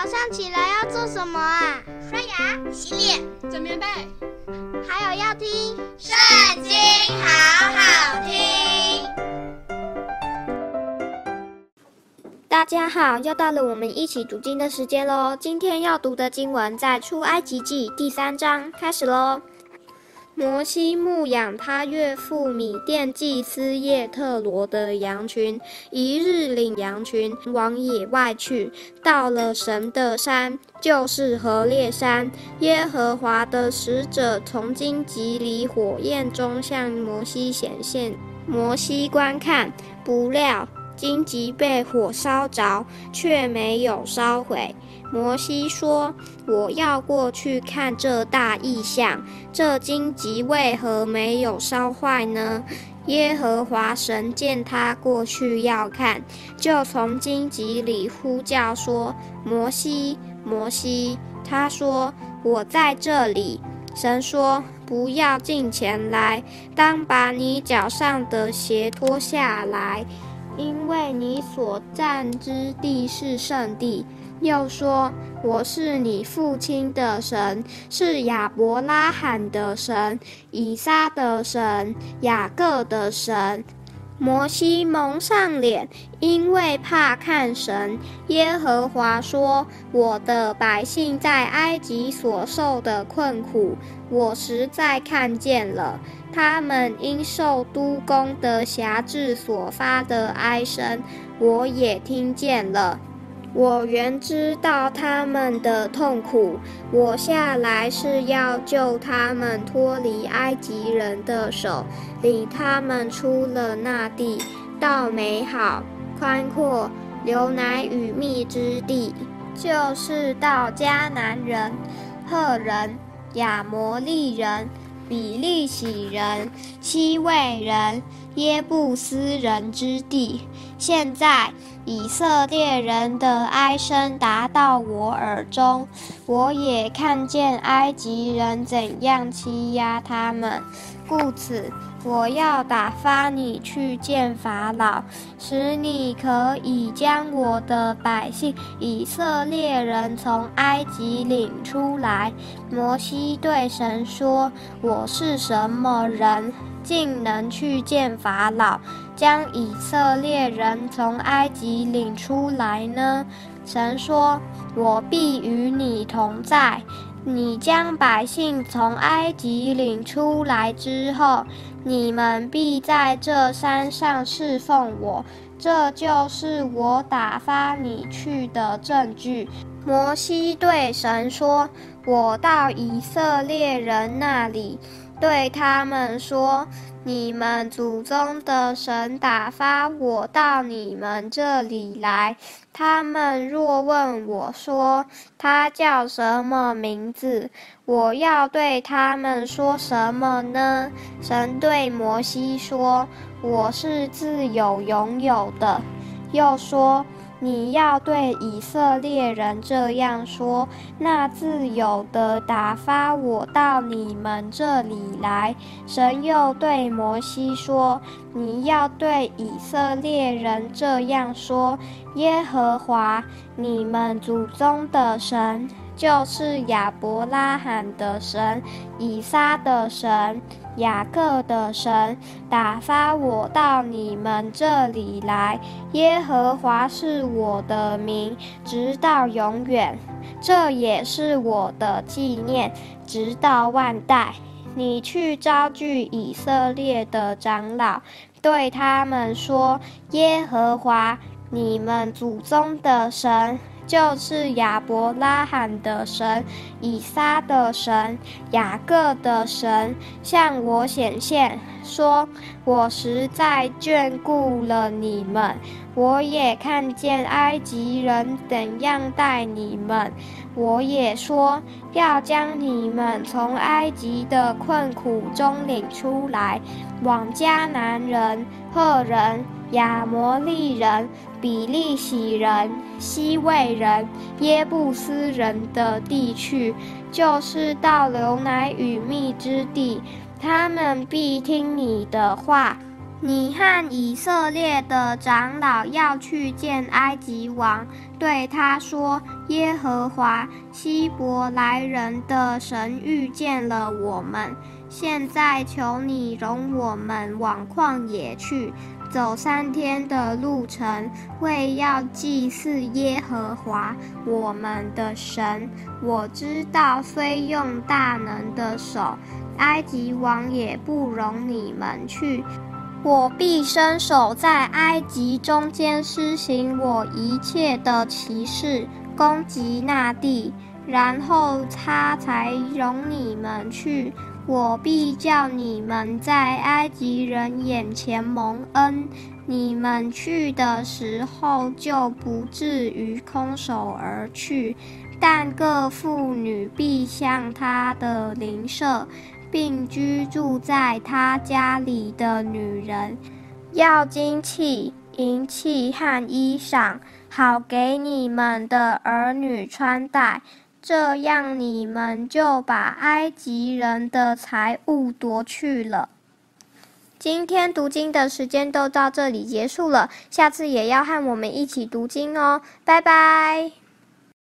早上起来要做什么啊？刷牙、洗脸、整棉被，还有要听《圣经》，好好听。大家好，又到了我们一起读经的时间喽。今天要读的经文在《出埃及记》第三章，开始喽。摩西牧养他岳父米甸祭司叶特罗的羊群，一日领羊群往野外去，到了神的山，就是何烈山。耶和华的使者从荆棘里火焰中向摩西显现，摩西观看，不料荆棘被火烧着，却没有烧毁。摩西说：“我要过去看这大异象，这荆棘为何没有烧坏呢？”耶和华神见他过去要看，就从荆棘里呼叫说：“摩西，摩西！”他说：“我在这里。”神说：“不要近前来，当把你脚上的鞋脱下来，因为你所占之地是圣地。”又说：“我是你父亲的神，是亚伯拉罕的神，以撒的神，雅各的神。”摩西蒙上脸，因为怕看神。耶和华说：“我的百姓在埃及所受的困苦，我实在看见了；他们因受都公的辖制所发的哀声，我也听见了。”我原知道他们的痛苦，我下来是要救他们脱离埃及人的手，领他们出了那地，到美好、宽阔、流奶与蜜之地，就是到迦南人、赫人、亚摩利人、比利洗人、希未人、耶布斯人之地。现在以色列人的哀声达到我耳中，我也看见埃及人怎样欺压他们，故此我要打发你去见法老，使你可以将我的百姓以色列人从埃及领出来。摩西对神说：“我是什么人？”竟能去见法老，将以色列人从埃及领出来呢？神说：“我必与你同在。你将百姓从埃及领出来之后，你们必在这山上侍奉我。这就是我打发你去的证据。”摩西对神说：“我到以色列人那里。”对他们说：“你们祖宗的神打发我到你们这里来。他们若问我说，他叫什么名字，我要对他们说什么呢？”神对摩西说：“我是自有永有的。”又说。你要对以色列人这样说：那自由的打发我到你们这里来。神又对摩西说：你要对以色列人这样说：耶和华你们祖宗的神，就是亚伯拉罕的神，以撒的神。雅各的神打发我到你们这里来，耶和华是我的名，直到永远。这也是我的纪念，直到万代。你去招聚以色列的长老，对他们说：耶和华你们祖宗的神。就是亚伯拉罕的神，以撒的神，雅各的神，向我显现，说：我实在眷顾了你们，我也看见埃及人怎样待你们，我也说要将你们从埃及的困苦中领出来，往迦南人、赫人。亚摩利人、比利洗人、西魏人、耶布斯人的地区，就是到流奶与蜜之地，他们必听你的话，你和以色列的长老要去见埃及王，对他说：“耶和华希伯来人的神遇见了我们，现在求你容我们往旷野去，走三天的路程，为要祭祀耶和华我们的神。我知道，非用大能的手，埃及王也不容你们去。”我必伸手在埃及中间施行我一切的奇事，攻击那地，然后他才容你们去。我必叫你们在埃及人眼前蒙恩，你们去的时候就不至于空手而去。但各妇女必向他的邻舍。并居住在他家里的女人，要精器、银器和衣裳，好给你们的儿女穿戴。这样，你们就把埃及人的财物夺去了。今天读经的时间都到这里结束了，下次也要和我们一起读经哦，拜拜。